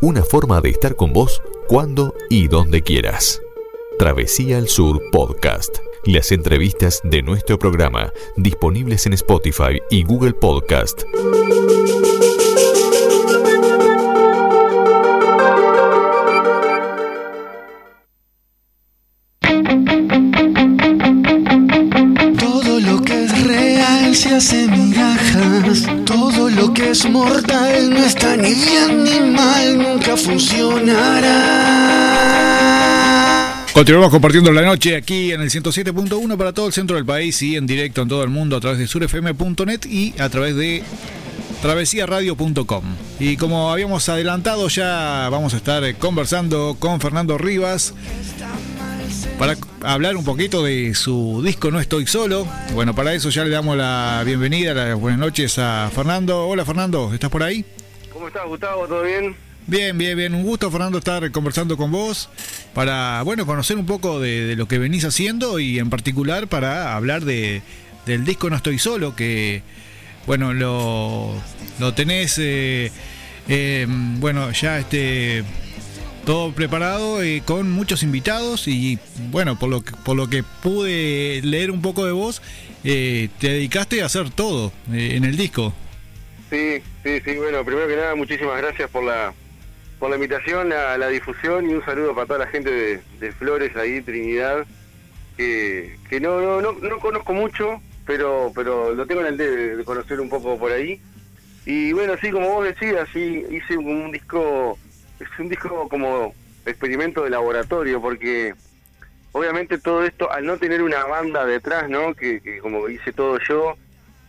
una forma de estar con vos cuando y donde quieras. Travesía al Sur Podcast. Las entrevistas de nuestro programa disponibles en Spotify y Google Podcast. Todo lo que es real se hace migajas. Todo lo que es mortal no está ni nunca funcionará. Continuamos compartiendo la noche aquí en el 107.1 para todo el centro del país y en directo en todo el mundo a través de surfm.net y a través de travesiaradio.com. Y como habíamos adelantado, ya vamos a estar eh, conversando con Fernando Rivas para hablar un poquito de su disco No Estoy Solo. Bueno, para eso ya le damos la bienvenida, las buenas noches a Fernando. Hola Fernando, ¿estás por ahí? ¿Cómo estás, Gustavo? ¿Todo bien? Bien, bien, bien. Un gusto, Fernando, estar conversando con vos para, bueno, conocer un poco de, lo que venís haciendo y en particular para hablar de, del disco No Estoy Solo, que, bueno, lo, lo tenés, eh, eh, bueno, ya este todo preparado eh, con muchos invitados y bueno por lo por lo que pude leer un poco de vos eh, te dedicaste a hacer todo eh, en el disco Sí, sí, sí. Bueno, primero que nada, muchísimas gracias por la por la invitación, la, la difusión y un saludo para toda la gente de, de Flores ahí, Trinidad, que, que no, no, no, no conozco mucho, pero pero lo tengo en el debe de conocer un poco por ahí. Y bueno, sí, como vos decías, sí, hice un, disco, es un disco como experimento de laboratorio, porque obviamente todo esto, al no tener una banda detrás, ¿no? Que, como hice todo yo,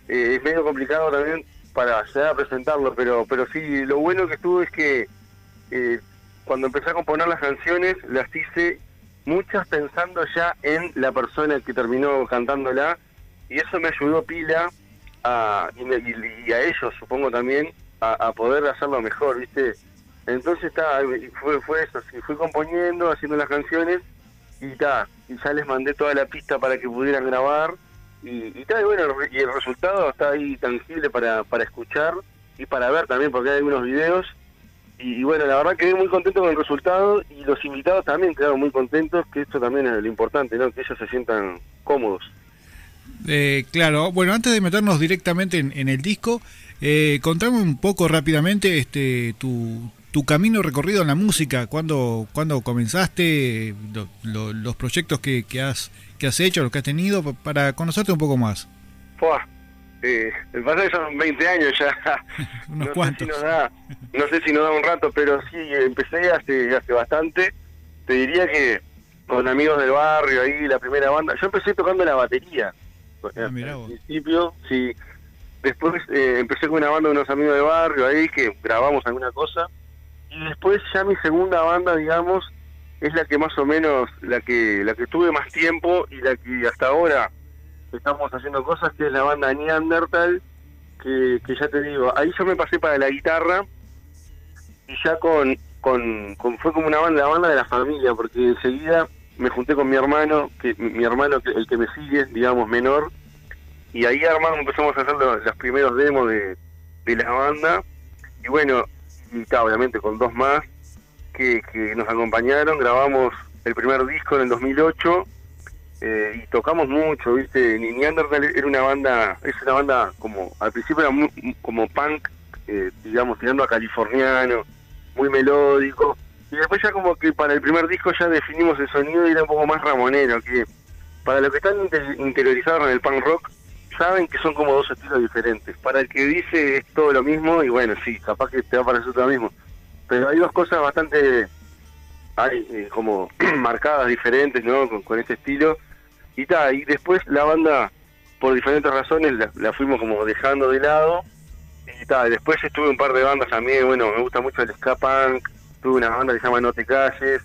eh, es medio complicado también para llegar a presentarlo, pero pero sí, lo bueno que estuvo es que eh, cuando empecé a componer las canciones, las hice muchas pensando ya en la persona que terminó cantándola, y eso me ayudó pila a, y, y- a ellos, supongo también, a, poder hacerlo mejor, ¿viste? Entonces está, fue, fue eso, sí, fui componiendo, haciendo las canciones, y ta, y ya les mandé toda la pista para que pudieran grabar, y, y, ta, y bueno, y el resultado está ahí tangible para, para escuchar y para ver también, porque hay algunos videos, y, bueno, la verdad quedé muy contento con el resultado, y los invitados también quedaron muy contentos, que esto también es lo importante, ¿no? Que ellos se sientan cómodos. Eh, claro bueno antes de meternos directamente en, en el disco eh, contame un poco rápidamente este tu, tu camino recorrido en la música cuándo cuándo comenzaste lo- lo- los proyectos que, que has que has hecho los que has tenido pa- para conocerte un poco más Fua, eh, el pasa es que son 20 años ya. Unos no cuantos. Sé si nos da, no sé si nos da un rato, pero sí, empecé hace, hace bastante. Te diría que con amigos del barrio ahí, la primera banda. Yo empecé tocando la batería. Ah, mirá Al principio, sí. Después eh, empecé con una banda de unos amigos del barrio ahí que grabamos alguna cosa. Y después ya mi segunda banda, digamos, es la que más o menos, la que la que tuve más tiempo y la que hasta ahora estamos haciendo cosas, que es la banda Neandertal, que, que ya te digo, ahí yo me pasé para la guitarra y ya con, con, fue como una banda, la banda de la familia, porque enseguida me junté con mi hermano, que mi, hermano, el que me sigue, digamos, menor, y ahí armamos, empezamos a hacer los, los primeros demos de, de la banda, y bueno, y ta, obviamente con dos más que, que nos acompañaron, grabamos el primer disco en el 2008, eh, y tocamos mucho, ¿viste? Neanderthal era una banda, es una banda como, al principio era muy, como punk, eh, digamos, tirando a californiano, muy melódico, y después ya como que para el primer disco ya definimos el sonido y era un poco más ramonero, que para los que están inte- interiorizados en el punk rock, saben que son como dos estilos diferentes. Para el que dice es todo lo mismo, y bueno, sí, capaz que te va a parecer todo lo mismo. Pero hay dos cosas bastante hay eh, como marcadas diferentes, ¿no? Con, con este estilo. Y ta, y después la banda, por diferentes razones, la, la fuimos como dejando de lado. Y ta, después estuve un par de bandas también, bueno, me gusta mucho el ska punk, tuve una banda que se llama No Te Calles.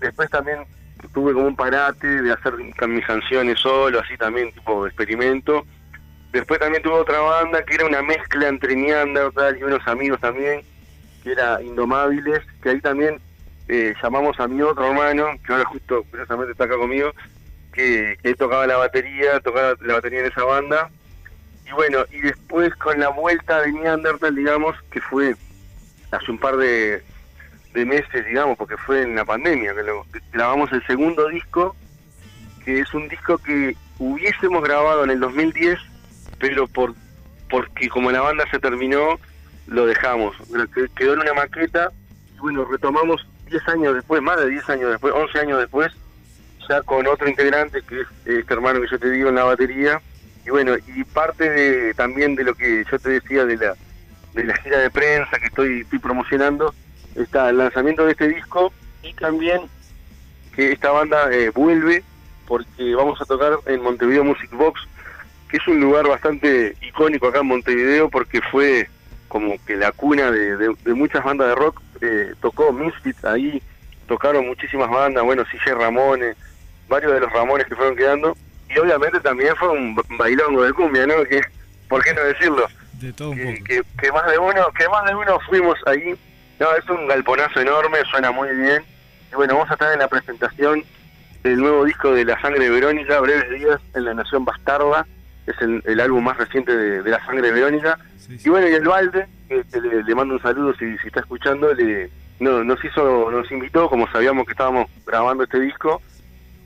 Después también tuve como un parate de hacer mis canciones solo, así también, tipo experimento. Después también tuve otra banda que era una mezcla entre Neandertal y unos amigos también, que era Indomables, que ahí también eh, llamamos a mi otro hermano, que ahora justo precisamente está acá conmigo, que, que tocaba la batería, tocaba la batería en esa banda. Y bueno, y después con la vuelta de Neandertal, digamos, que fue hace un par de, de meses, digamos, porque fue en la pandemia que lo grabamos el segundo disco, que es un disco que hubiésemos grabado en el 2010, pero por porque como la banda se terminó, lo dejamos. Que- Quedó en una maqueta y bueno, retomamos 10 años después, más de 10 años después, 11 años después, con otro integrante que es este hermano que yo te digo en la batería. Y bueno, y parte de, también de lo que yo te decía de la, de la gira de prensa que estoy, estoy promocionando, está el lanzamiento de este disco y también que esta banda eh, vuelve porque vamos a tocar en Montevideo Music Box, que es un lugar bastante icónico acá en Montevideo porque fue como que la cuna de, de- muchas bandas de rock. Eh, tocó Misfits ahí, tocaron muchísimas bandas, bueno, CJ Ramones, varios de los Ramones que fueron quedando. Y obviamente también fue un ba- bailongo de cumbia, ¿no? Que, ¿Por qué no decirlo? De todo un que, poco. que, que más de uno que más de uno fuimos ahí no es un galponazo enorme suena muy bien y bueno vamos a estar en la presentación del nuevo disco de La Sangre de Verónica Breves Días en la Nación Bastarda es el, el álbum más reciente de, de La Sangre de Verónica Sí, sí. y bueno y el Valde que, que le, le mando un saludo si, si está escuchando le no, nos hizo nos invitó como sabíamos que estábamos grabando este disco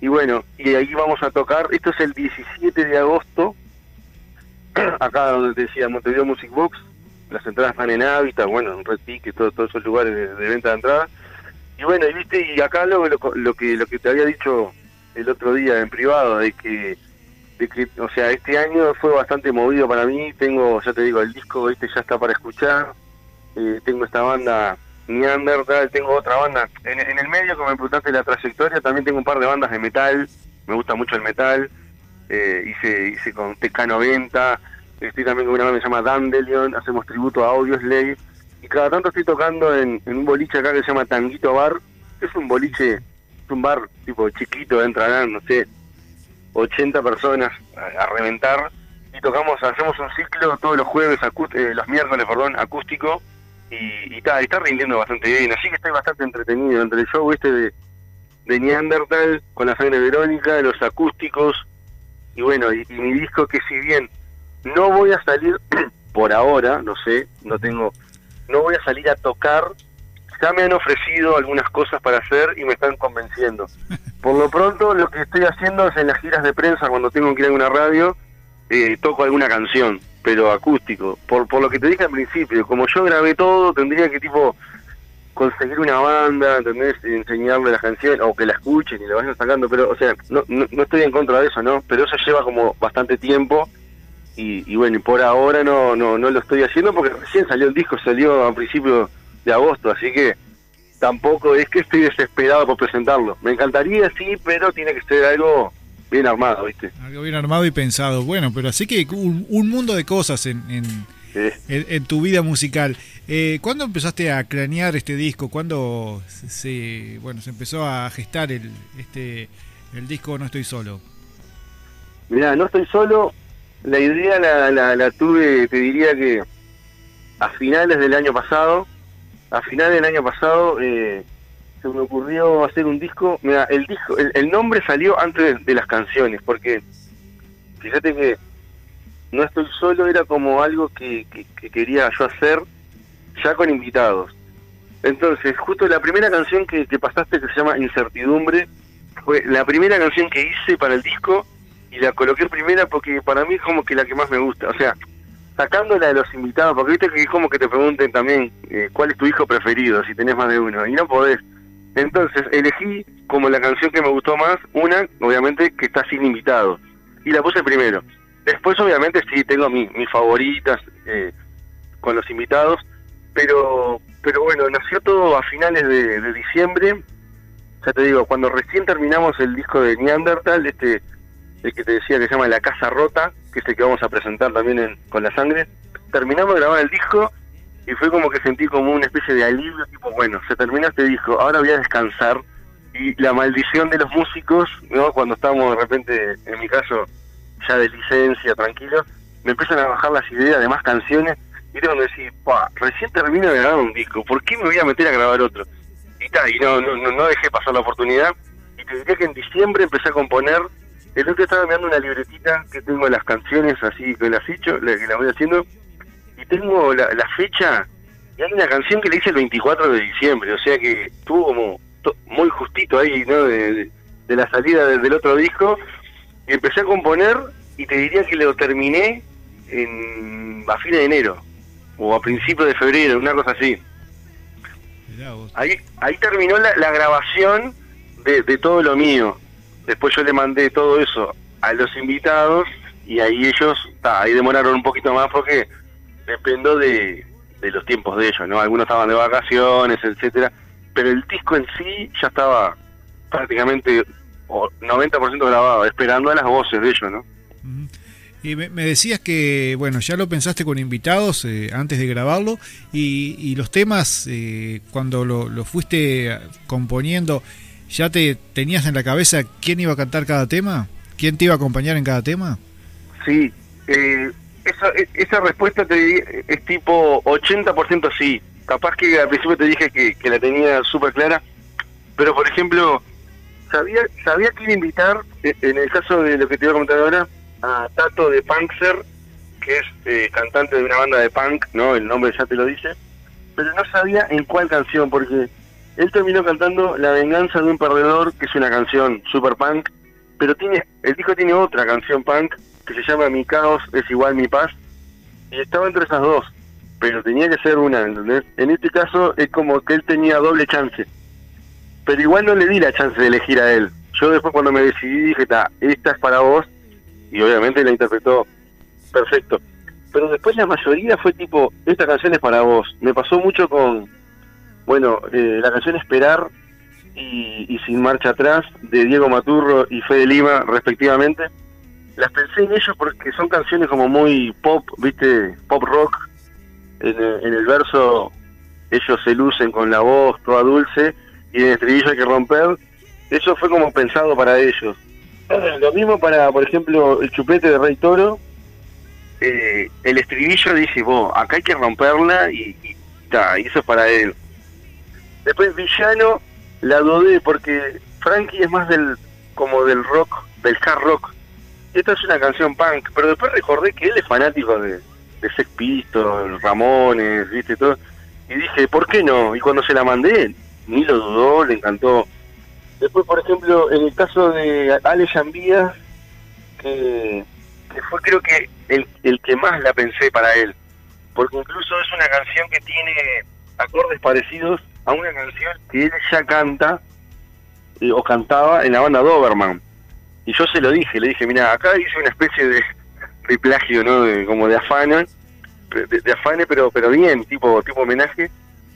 y bueno y ahí vamos a tocar esto es el 17 de agosto acá donde te decía Montevideo Music Box, las entradas están en Hábitat, bueno, en Red Ticket, todos, todos esos lugares de, venta de entradas. Y bueno, y viste, y acá lo, lo, lo que lo que te había dicho el otro día en privado, de que, de que, o sea, este año fue bastante movido para mí, tengo, ya te digo, el disco este ya está para escuchar, eh, tengo esta banda Neanderthal, tengo otra banda, en, en el medio, como me preguntaste la trayectoria, también tengo un par de bandas de metal, me gusta mucho el metal, eh, hice, hice con TK90, estoy también con una banda que se llama Dandelion, hacemos tributo a Audioslave, y cada tanto estoy tocando en, en un boliche acá que se llama Tanguito Bar, es un boliche, es un bar tipo chiquito, entrarán, no sé, 80 personas a, a reventar, y tocamos, hacemos un ciclo todos los jueves, acú- eh, los miércoles, perdón, acústico, y, está, está rindiendo bastante bien, así que estoy bastante entretenido entre el show este de, de Neanderthal, con la sangre Verónica, los acústicos, y bueno, y, y mi disco que si bien no voy a salir por ahora, no sé, no tengo, no voy a salir a tocar, ya me han ofrecido algunas cosas para hacer y me están convenciendo. Por lo pronto lo que estoy haciendo es en las giras de prensa, cuando tengo que ir a una radio, eh, toco alguna canción, pero acústico. Por, por lo que te dije al principio, como yo grabé todo, tendría que tipo conseguir una banda, ¿entendés? Enseñarle las canciones, o que la escuchen y la vayan sacando, pero, o sea, no, no, no estoy en contra de eso, ¿no? Pero eso lleva como bastante tiempo, y, y bueno, y por ahora no, no, no lo estoy haciendo porque recién salió el disco, salió a principios de agosto, así que tampoco es que estoy desesperado por presentarlo. Me encantaría, sí, pero tiene que ser algo bien armado, ¿viste? Algo bien armado y pensado. Bueno, pero así que un, un mundo de cosas en, en, en- en tu vida musical. Eh, ¿Cuándo empezaste a cranear este disco? ¿Cuándo se, se- bueno, se empezó a gestar el, este, el disco No Estoy Solo? Mirá, no estoy solo. La idea la, la, la tuve, te diría que a finales del año pasado. A finales del año pasado eh, se me ocurrió hacer un disco. Mira, el disco, el, el nombre salió antes de, las canciones, porque fíjate que no estoy solo era como algo que quería yo hacer ya con invitados. Entonces, justo la primera canción que, que pasaste que se llama Incertidumbre fue la primera canción que hice para el disco y la coloqué primera porque para mí es como que la que más me gusta. O sea, sacándola de los invitados, porque viste que es como que te pregunten también eh, cuál es tu hijo preferido, si tenés más de uno, y no podés. Entonces elegí como la canción que me gustó más, una, obviamente, que está sin invitados, y la puse primero. Después, obviamente, sí, tengo mi- mis favoritas eh, con los invitados, pero pero bueno, nació todo a finales de, diciembre. Ya te digo, cuando recién terminamos el disco de Neanderthal, este el que te decía que se llama La Casa Rota, que es el que vamos a presentar también en- con la sangre, terminamos de grabar el disco y fue como que sentí como una especie de alivio, tipo, bueno, se terminó este disco, ahora voy a descansar. Y la maldición de los músicos, ¿no? Cuando estamos de repente, en mi caso, ya de licencia, tranquilo, me empiezan a bajar las ideas de más canciones y tengo que decir, pa, recién termino de grabar un disco, ¿por qué me voy a meter a grabar otro? Y ta, y no, no, no, dejé pasar la oportunidad. Y te diría que en diciembre empecé a componer. El otro estaba mirando una libretita que tengo las canciones así que las he hecho, que las voy haciendo. Tengo la, la fecha Y hay una canción que le hice el 24 de diciembre, o sea que estuvo como muy justito ahí, ¿no? De, la salida del otro disco. Y empecé a componer y te diría que lo terminé en, a fines de enero o a principios de febrero, una cosa así. Ahí, ahí terminó la, grabación de, todo lo mío. Después yo le mandé todo eso a los invitados y ahí ellos, ahí demoraron un poquito más porque dependo de, de los tiempos de ellos, ¿no? Algunos estaban de vacaciones, etcétera, pero el disco en sí ya estaba prácticamente 90% grabado, esperando a las voces de ellos, ¿no? Y me, decías que, bueno, ya lo pensaste con invitados eh, antes de grabarlo y, los temas, eh, cuando lo, fuiste componiendo, ¿ya te tenías en la cabeza quién iba a cantar cada tema? ¿Quién te iba a acompañar en cada tema? Sí, eh, esa, esa respuesta te es tipo 80% sí. Capaz que al principio te dije que, la tenía súper clara, pero por ejemplo, sabía sabía quién invitar, en el caso de lo que te iba a comentar ahora, a Tato de Punkser, que es eh, cantante de una banda de punk, ¿no? El nombre ya te lo dice, pero no sabía en cuál canción, porque él terminó cantando La venganza de un perdedor, que es una canción super punk, pero tiene el disco tiene otra canción punk que se llama Mi caos es igual mi paz, y estaba entre esas dos, pero tenía que ser una, ¿entendés? En este caso es como que él tenía doble chance, pero igual no le di la chance de elegir a él. Yo después cuando me decidí dije, esta es para vos, y obviamente la interpretó perfecto. Pero después la mayoría fue tipo, esta canción es para vos. Me pasó mucho con, bueno, eh, la canción Esperar y, Sin Marcha Atrás de Diego Maturro y Fede Lima, respectivamente. Las pensé en ellos porque son canciones como muy pop, viste, pop rock. En, en el verso ellos se lucen con la voz toda dulce y en el estribillo hay que romper. Eso fue como pensado para ellos. Lo mismo para, por ejemplo, el chupete de Rey Toro. Eh, el estribillo dice, vos, acá hay que romperla y, y, y eso es para él. Después Villano la dudé porque Frankie es más del como del rock, del hard rock. Esta es una canción punk, pero después recordé que él es fanático de, de Sex Pistols, Ramones, viste, todo. Y dije, ¿por qué no? Y cuando se la mandé, ni lo dudó, le encantó. Después, por ejemplo, en el caso de Ale Jambías, que, fue creo que el, el que más la pensé para él, porque incluso es una canción que tiene acordes parecidos a una canción que él ya canta eh, o cantaba en la banda Doberman. Y yo se lo dije, le dije, mira, acá hice una especie de, de ¿no? De, como de afane, de, afane, pero pero bien, tipo tipo homenaje.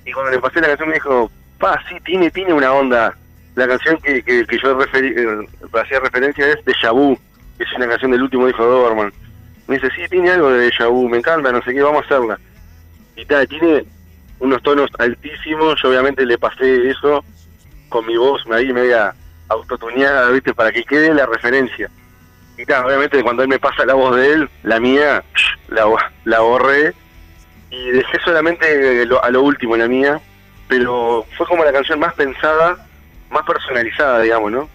Y cuando le pasé la canción me dijo, pa, sí, tiene, tiene una onda la canción que, que, yo eh, hacía referencia es de Vu, que es una canción del último disco de Doberman. Me dice, sí, tiene algo de Vu, me encanta, no sé qué, vamos a hacerla. Y tal, tiene unos tonos altísimos, yo obviamente le pasé eso con mi voz, ahí media autotuneada, ¿viste? Para que quede la referencia. Y tal, obviamente cuando él me pasa la voz de él, la mía, la, la borré y dejé solamente a lo último la mía, pero fue como la canción más pensada más personalizada, digamos, ¿no?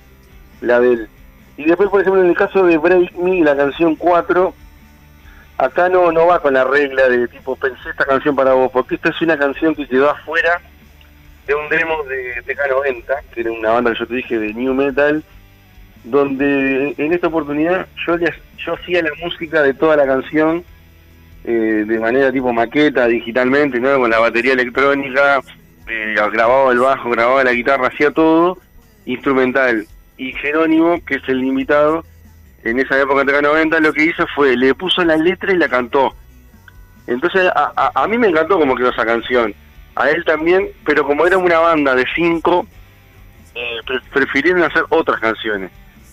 La del... Y después, por ejemplo, en el caso de Break Me, la canción 4, acá no, no va con la regla de tipo, pensé esta canción para vos, porque esta es una canción que quedó afuera de un demo de TK90, que era una banda que yo te dije de New Metal, donde en esta oportunidad yo, yo hacía la música de toda la canción eh, de manera tipo maqueta, digitalmente, ¿no? con la batería electrónica, eh, grababa el bajo, grababa la guitarra, hacía todo instrumental. Y Jerónimo, que es el invitado, en esa época de 90, lo que hizo fue, le puso la letra y la cantó. Entonces, a, a, mí me encantó como quedó esa canción. A él también, pero como era una banda de cinco, eh, prefirieron hacer otras canciones.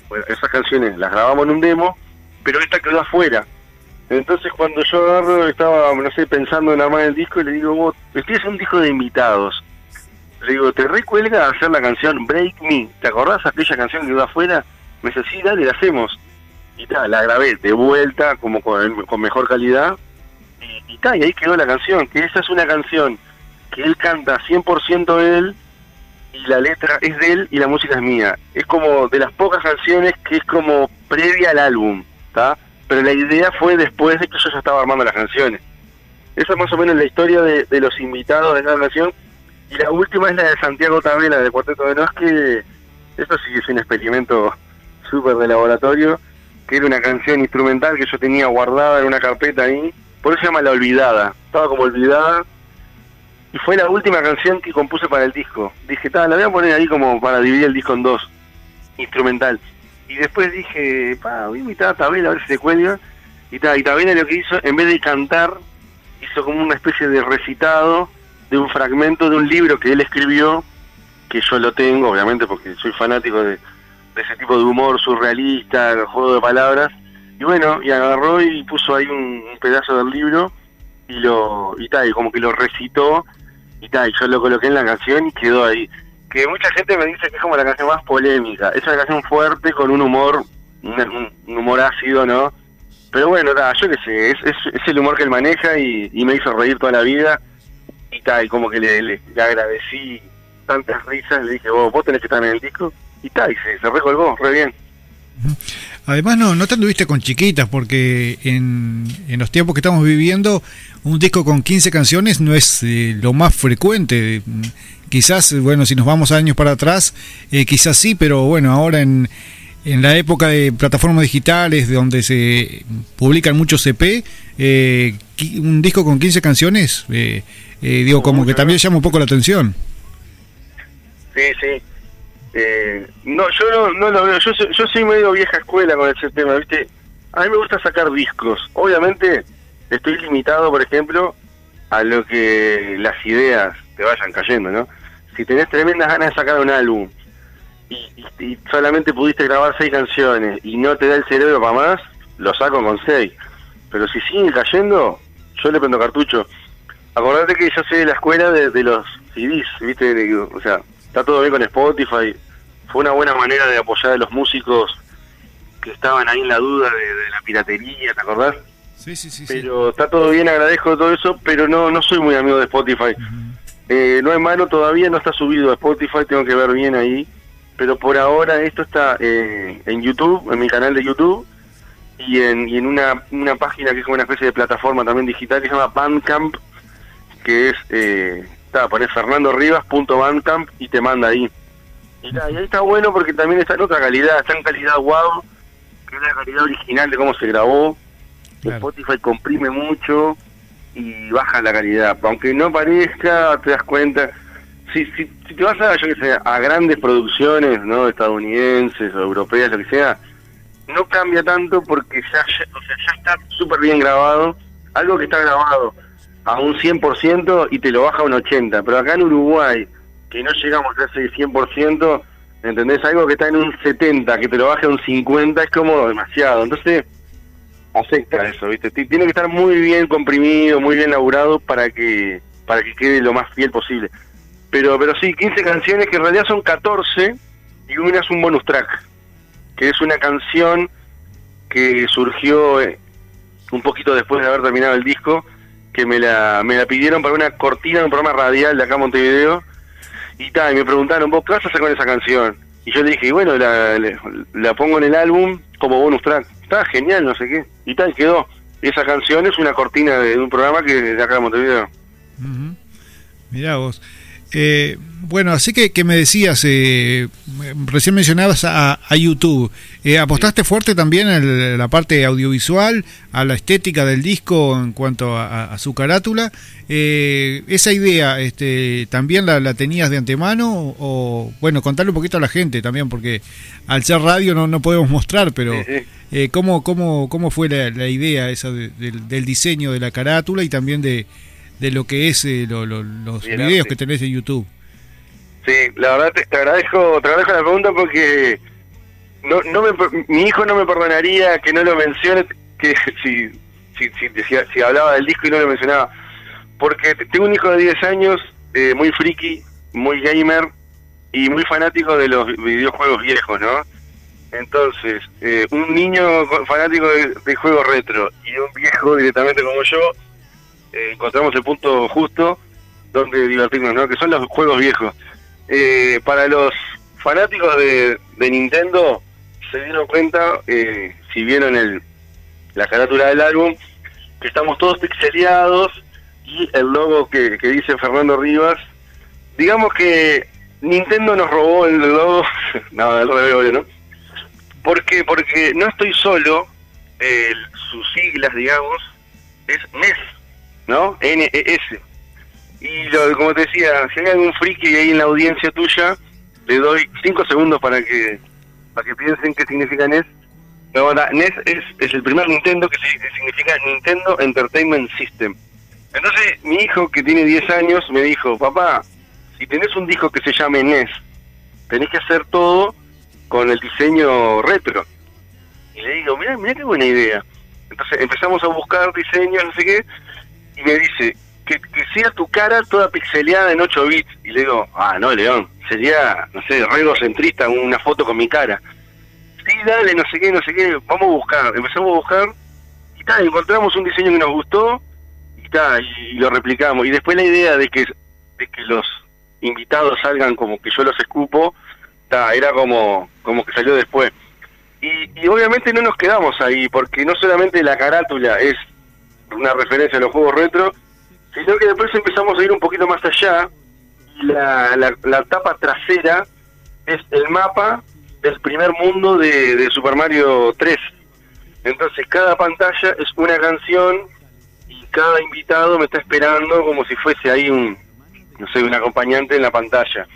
Bueno, esas canciones las grabamos en un demo, pero esta quedó afuera. Entonces cuando yo agarro, estaba, no sé, pensando en armar el disco y le digo, vos, este es un disco de invitados. Le digo, ¿te recuelga hacer la canción Break Me? ¿Te acordás aquella canción que quedó afuera? Me dice, sí, dale, la hacemos. Y tal, la grabé de vuelta, como con, mejor calidad. Y tal, y ahí quedó la canción, que esa es una canción que él canta 100% él y la letra es de él y la música es mía. Es como de las pocas canciones que es como previa al álbum, ¿está? pero la idea fue después de que yo ya estaba armando las canciones. esa es más o menos la historia de, los invitados de esa canción. Y la última es la de Santiago Tabela, de Cuarteto de Nos, que eso sí es un experimento súper de laboratorio, que era una canción instrumental que yo tenía guardada en una carpeta ahí, por eso se llama La Olvidada, estaba como olvidada, y fue la última canción que compuse para el disco. Dije, la voy a poner ahí como para dividir el disco en dos, instrumental. Y después dije, pa, voy a invitar a Tabela a ver si se cuelga. Y, ta, y Tabela lo que hizo, en vez de cantar, hizo como una especie de recitado de un fragmento de un libro que él escribió, que yo lo tengo, obviamente, porque soy fanático de, ese tipo de humor surrealista, juego de palabras. Y bueno, y agarró y puso ahí un, un pedazo del libro y lo y tal, y como que lo recitó y tal, yo lo coloqué en la canción y quedó ahí. Que mucha gente me dice que es como la canción más polémica. Es una canción fuerte con un humor, un, humor ácido, ¿no? Pero bueno, ta, yo qué sé, es, es, es el humor que él maneja y, y me hizo reír toda la vida. Y tal, como que le, le, le agradecí tantas risas, le dije, vos, vos tenés que estar en el disco. Y tal, y se, se recolgó, re bien. Además, no, no te anduviste con chiquitas, porque en, en los tiempos que estamos viviendo, un disco con 15 canciones no es eh, lo más frecuente. Quizás, bueno, si nos vamos años para atrás, eh, quizás sí, pero bueno, ahora en, en la época de plataformas digitales, donde se publican muchos CP, eh, un disco con 15 canciones, eh, digo, como que también llama un poco la atención. Sí, sí. Eh, no, yo no, no lo veo. Yo, yo soy medio vieja escuela con ese tema, ¿viste? A mí me gusta sacar discos. Obviamente, estoy limitado, por ejemplo, a lo que las ideas te vayan cayendo, ¿no? Si tenés tremendas ganas de sacar un álbum y, y- solamente pudiste grabar seis canciones y no te da el cerebro para más, lo saco con seis. Pero si siguen cayendo, yo le prendo cartucho. Acordate que yo soy de la escuela de, los CDs, ¿viste? O sea, está todo bien con Spotify. Fue una buena manera de apoyar a los músicos que estaban ahí en la duda de, de la piratería, ¿te acordás? Sí, sí, sí. Pero está todo bien, agradezco todo eso, pero no no soy muy amigo de Spotify. Eh, no es malo, todavía no está subido a Spotify, tengo que ver bien ahí. Pero por ahora esto está eh, en YouTube, en mi canal de YouTube, y en, y en una, una página que es como una especie de plataforma también digital que se llama Bandcamp, que es, eh, está, pones fernandorivas.bandcamp y te manda ahí. Y, ta, y ahí está bueno porque también está en otra calidad, está en calidad wow, que es la calidad original de cómo se grabó. Claro. Spotify comprime mucho y baja la calidad. Aunque no parezca, te das cuenta. Si, si, si te vas a, yo que sé, a grandes producciones, ¿no? Estadounidenses o europeas, lo que sea, no cambia tanto porque ya, ya- o sea, ya está súper bien grabado. Algo que está grabado a un 100% y te lo baja a un 80%. Pero acá en Uruguay, que no llegamos a ese 100%, ¿entendés? Algo que está en un 70%, que te lo baje a un 50%, es como demasiado. Entonces, afecta eso, ¿viste? Ti- Tiene que estar muy bien comprimido, muy bien laburado para que para que quede lo más fiel posible. Pero pero sí, 15 canciones que en realidad son 14 y una es un bonus track, que es una canción que surgió eh, un poquito después de haber terminado el disco, me la, me la pidieron para una cortina de un programa radial de acá en Montevideo, y tal, y me preguntaron, ¿vos qué vas a hacer con esa canción? Y yo le dije, y bueno, la, la, pongo en el álbum como bonus track. Está genial, no sé qué. Y tal, quedó. Esa canción es una cortina de, un programa que de acá de Montevideo. Ujú. Mirá vos. Eh, bueno, así que, que me decías, eh, recién mencionabas a, a YouTube. Eh, ¿Apostaste fuerte también a la parte audiovisual, a la estética del disco en cuanto a, a su carátula? Eh, ¿Esa idea este, también la, la tenías de antemano? O, bueno, contarle un poquito a la gente también, porque al ser radio no, no podemos mostrar, pero Sí, sí. eh, ¿cómo, cómo, ¿cómo fue la, la idea esa de- del, del diseño de la carátula y también de, de lo que es eh, lo- lo- los Bien, videos sí. que tenés en YouTube? Sí, la verdad te, agradezco, te agradezco la pregunta porque no, no me, mi hijo no me perdonaría que no lo mencione, que si, si, si, si hablaba del disco y no lo mencionaba. Porque te- tengo un hijo de 10 años, eh, muy friki, muy gamer y muy fanático de los videojuegos viejos, ¿no? Entonces, eh, un niño co- fanático de, de juegos retro y un viejo directamente como yo, eh, encontramos el punto justo donde divertirnos, ¿no? Que son los juegos viejos. Eh, para los fanáticos de, Nintendo, se dieron cuenta, eh, si vieron el, la carátula del álbum, que estamos todos pixeleados, y el logo que, que dice Fernando Rivas. Digamos que Nintendo nos robó el logo, no, el revés, ¿no? ¿Por qué? Porque no estoy solo, eh, sus siglas, digamos, es NES, ¿no? N-E-S. Y lo, como te decía, si hay algún friki ahí en la audiencia tuya, le doy cinco segundos para que para que piensen qué significa NES. No, NES es, es el primer Nintendo que significa Nintendo Entertainment System. Entonces, mi hijo, que tiene 10 años, me dijo, papá, si tenés un disco que se llame NES, tenés que hacer todo con el diseño retro. Y le digo, mira, mira qué buena idea. Entonces empezamos a buscar diseños, no sé qué, y me dice, que, sea tu cara toda pixeleada en 8 bits. Y le digo, ah, no, León, sería, no sé, centrista una foto con mi cara. Sí, dale, no sé qué, no sé qué, vamos a buscar. Empezamos a buscar, y tal, encontramos un diseño que nos gustó, y tal, y, lo replicamos. Y después la idea de que, de que los invitados salgan como que yo los escupo, ta, era como, como que salió después. Y, y obviamente no nos quedamos ahí, porque no solamente la carátula es una referencia a los juegos retro, sino que después empezamos a ir un poquito más allá y la, la, tapa trasera es el mapa del primer mundo de, de, Super Mario 3. Entonces cada pantalla es una canción y cada invitado me está esperando como si fuese ahí un, no sé, un acompañante en la pantalla.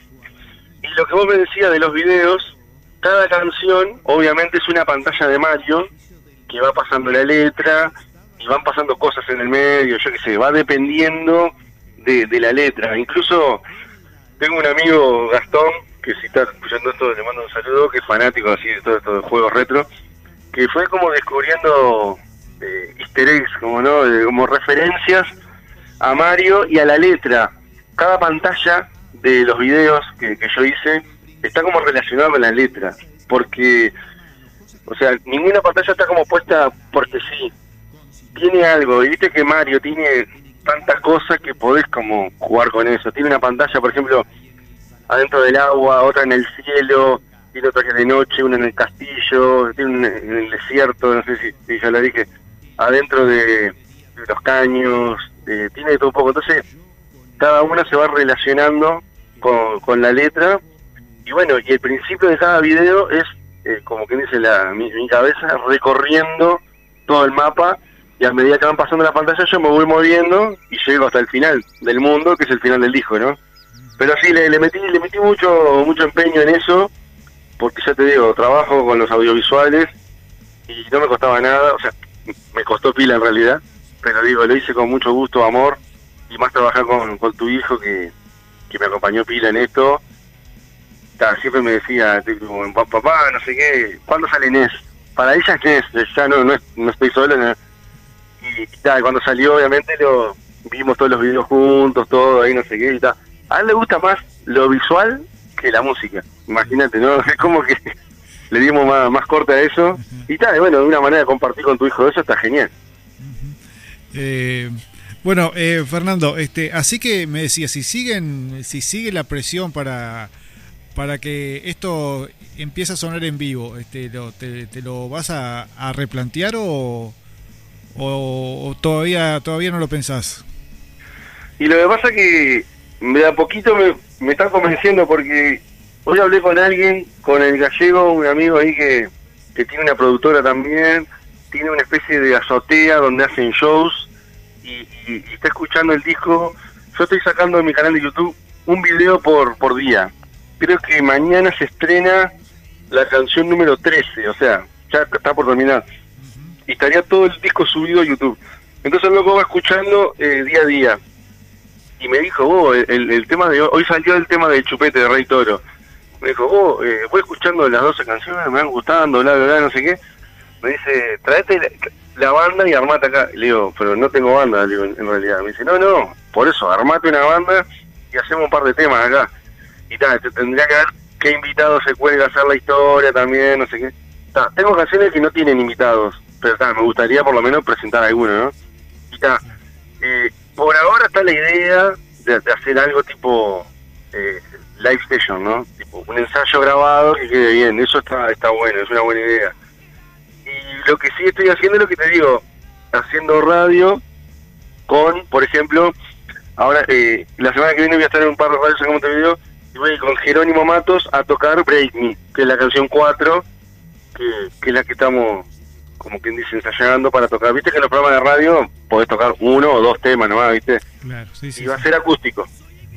Y lo que vos me decías de los videos, cada canción obviamente es una pantalla de Mario que va pasando la letra van pasando cosas en el medio, yo qué sé, va dependiendo de, la letra. Incluso tengo un amigo, Gastón, que si está escuchando esto le mando un saludo, que es fanático así de todo esto de juegos retro, que fue como descubriendo eh, easter eggs, como, ¿no? como referencias a Mario y a la letra cada pantalla de los videos que, yo hice está como relacionada con la letra, porque, o sea, ninguna pantalla está como puesta porque sí, tiene algo, y viste que Mario tiene tantas cosas que podés como jugar con eso, tiene una pantalla, por ejemplo, adentro del agua, otra en el cielo, tiene otra que es de noche, una en el castillo, tiene una en el desierto, no sé si, ya lo dije, adentro de, los caños, eh, tiene todo un poco, entonces cada una se va relacionando con, la letra. Y bueno, y el principio de cada video es, eh, como que dice la, mi, cabeza, recorriendo todo el mapa y a medida que van pasando la pantalla yo me voy moviendo y llego hasta el final del mundo, que es el final del disco, ¿no? Pero sí, le, metí le metí mucho mucho empeño en eso, porque ya te digo, trabajo con los audiovisuales y no me costaba nada, o sea, me costó pila en realidad, pero digo, lo hice con mucho gusto, amor, y más trabajar con, con tu hijo que, que me acompañó pila en esto. siempre me decía, papá, no sé qué, ¿cuándo sale Nes? Para ella es Nes, ya no, no, no estoy solo. Y, cuando salió, obviamente, lo vimos todos los videos juntos, todo ahí, no sé qué, y tal. A él le gusta más lo visual que la música. Imagínate, ¿no? Es como que le dimos más, más corte a eso. Y tal, bueno, de una manera de compartir con tu hijo eso está genial. eh, bueno, eh, Fernando, este, así que me decía, si siguen, si sigue la presión para, para que esto empiece a sonar en vivo, este, te, lo vas a, replantear o, o, todavía, todavía no lo pensás? Y lo que pasa que de a poquito me, me están convenciendo porque hoy hablé con alguien, con el gallego, un amigo ahí que, que tiene una productora también, tiene una especie de azotea donde hacen shows y, está escuchando el disco, yo estoy sacando en mi canal de YouTube un video por, por día. Creo que mañana se estrena la canción número 13, o sea, ya está por terminar. Y estaría todo el disco subido a YouTube. Entonces luego va escuchando eh, día a día. Y me dijo, oh, el, tema de hoy salió el tema de Chupete de Rey Toro. Me dijo, oh, voy escuchando las 12 canciones, me van gustando, bla, bla, bla, no sé qué. Me dice, traete, la banda y armate acá. Le digo, pero no tengo banda, digo, en, realidad. Me dice, no, no, por eso, armate una banda y hacemos un par de temas acá. Y tal, tendría que ver qué invitados se cuelga a hacer la historia también, no sé qué. tengo canciones que no tienen invitados, pero me gustaría por lo menos presentar alguno, ¿no? Y eh, por ahora está la idea de, hacer algo tipo eh, live station, ¿no? Tipo un ensayo grabado que quede bien, eso está, está bueno, es una buena idea lo que sí estoy haciendo es lo que te digo, haciendo radio con, por ejemplo, ahora eh, la semana que viene voy a estar en un par de radios en Montevideo y voy con Jerónimo Matos a tocar Break Me, que es la canción 4, que, que es la que estamos, como quien dice, ensayando para tocar. Viste que en los programas de radio podés tocar uno o dos temas nomás, ¿viste? Claro, sí, sí. y va a ser acústico.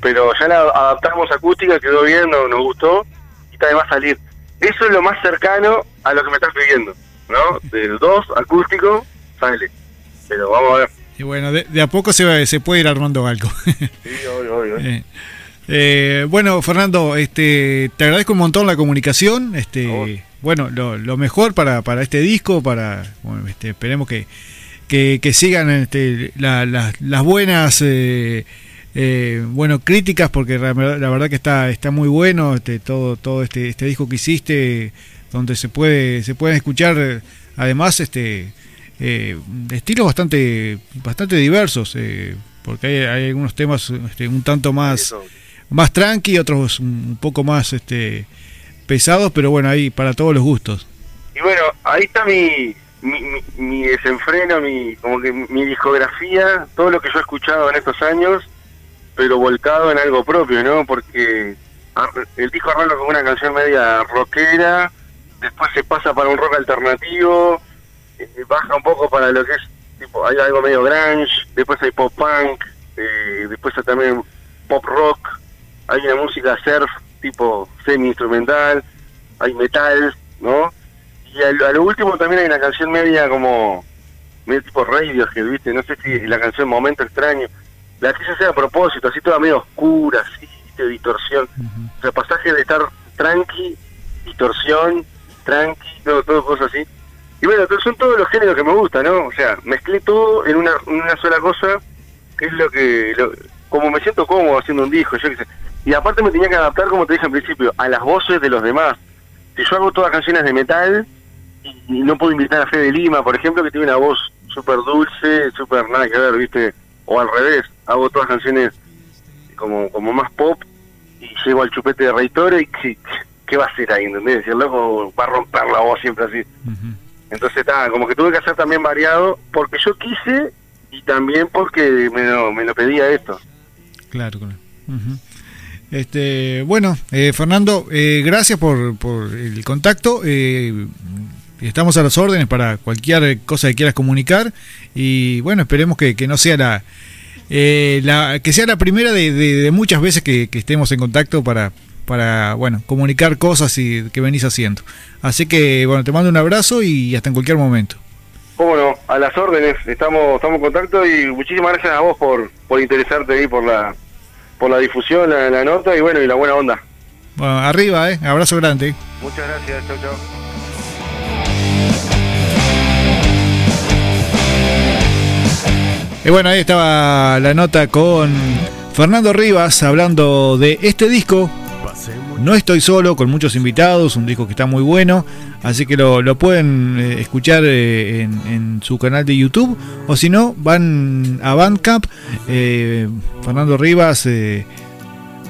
Pero ya la adaptamos acústica, quedó bien, nos, nos gustó y está de más salir. Eso es lo más cercano a lo que me estás pidiendo, ¿no? Del 2 acústico sale. Pero vamos a ver. Y bueno, de, de a poco se, va- se puede ir armando algo. Sí, obvio, obvio. Eh, eh, bueno, Fernando, este, te agradezco un montón la comunicación. Este, bueno, lo, lo mejor para, para este disco, para, bueno, este, esperemos que, que, que sigan este, la- las- las buenas, eh, eh, bueno, críticas, porque la, verdad- la verdad que está, está muy bueno, este, todo, todo este, este disco que hiciste, donde se puede, se pueden escuchar, además, este, eh, estilos bastante, bastante diversos. eh, porque hay, hay algunos temas este, un tanto más más tranqui, otros un poco más este pesados, pero bueno, ahí para todos los gustos. Y bueno, ahí está mi, mi, mi, mi desenfreno, mi, como que mi discografía, todo lo que yo he escuchado en estos años, pero volcado en algo propio, ¿no? Porque ar- el disco arranca con una canción media rockera, después se pasa para un rock alternativo, eh, baja un poco para lo que es, tipo, hay algo medio grunge, después hay pop punk, eh, después hay también pop rock, hay una música surf tipo semi-instrumental, hay metal, ¿no? Y a, lo- a lo último también hay una canción media como, medio tipo Radiohead, ¿viste? No sé si la canción Momento Extraño, la quise hacer a propósito, así toda medio oscura, así, de distorsión. O sea, pasaje de estar tranqui, distorsión, tranqui, todo, todo cosas así. Y bueno, entonces son todos los géneros que me gustan, ¿no? O sea, mezclé todo en una, en una sola cosa, que es lo que, lo- como me siento cómodo haciendo un disco, yo qué sé. Y aparte me tenía que adaptar, como te dije al principio, a las voces de los demás. Si yo hago todas canciones de metal, y, y no puedo invitar a Fede Lima, por ejemplo, que tiene una voz súper dulce, súper nada que ver, ¿viste? O al revés, hago todas canciones como, como más pop, y llego al chupete de Rey Toro, y ¿qué, qué va a hacer ahí, ¿entendés? Y el loco va a romper la voz siempre así. Entonces, está, como que tuve que hacer también variado, porque yo quise y también porque me lo, me lo pedía esto. Claro, claro. Ujú. Este, bueno, eh, Fernando, eh, gracias por, por el contacto. eh, estamos a las órdenes para cualquier cosa que quieras comunicar y bueno, esperemos que, que no sea la, eh, la que sea la primera de, muchas veces que, estemos en contacto para bueno comunicar cosas y que venís haciendo. Así que bueno, te mando un abrazo y hasta en cualquier momento. Cómo no, a las órdenes, estamos, estamos en contacto y muchísimas gracias a vos por, interesarte ahí por la, por la difusión, la, la nota y bueno, y la buena onda. Bueno, arriba, eh, abrazo grande. Muchas gracias, chau chau. Y bueno, ahí estaba la nota con Fernando Rivas hablando de este disco. No estoy solo, con muchos invitados, un disco que está muy bueno, así que lo, lo pueden eh, escuchar eh, en, su canal de YouTube, o si no, van a Bandcamp, eh, Fernando Rivas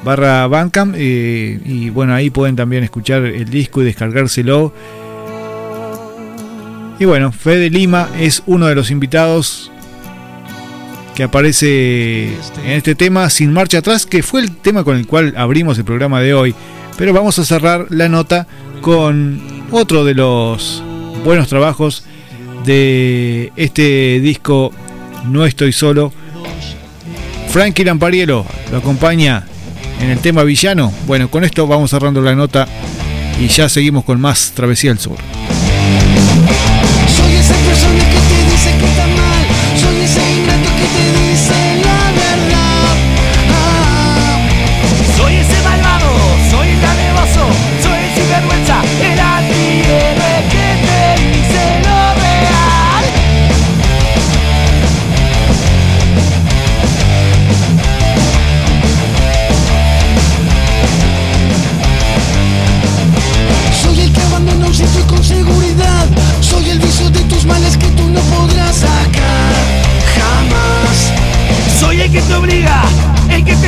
barra Bandcamp, y bueno, ahí pueden también escuchar el disco y descargárselo. Y bueno, Fede Lima es uno de los invitados que aparece en este tema Sin Marcha Atrás, que fue el tema con el cual abrimos el programa de hoy. Pero vamos a cerrar la nota con otro de los buenos trabajos de este disco No Estoy Solo. Frankie Lampariello lo acompaña en el tema villano. Bueno, con esto vamos cerrando la nota y ya seguimos con más Travesía del Sur.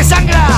Sangra,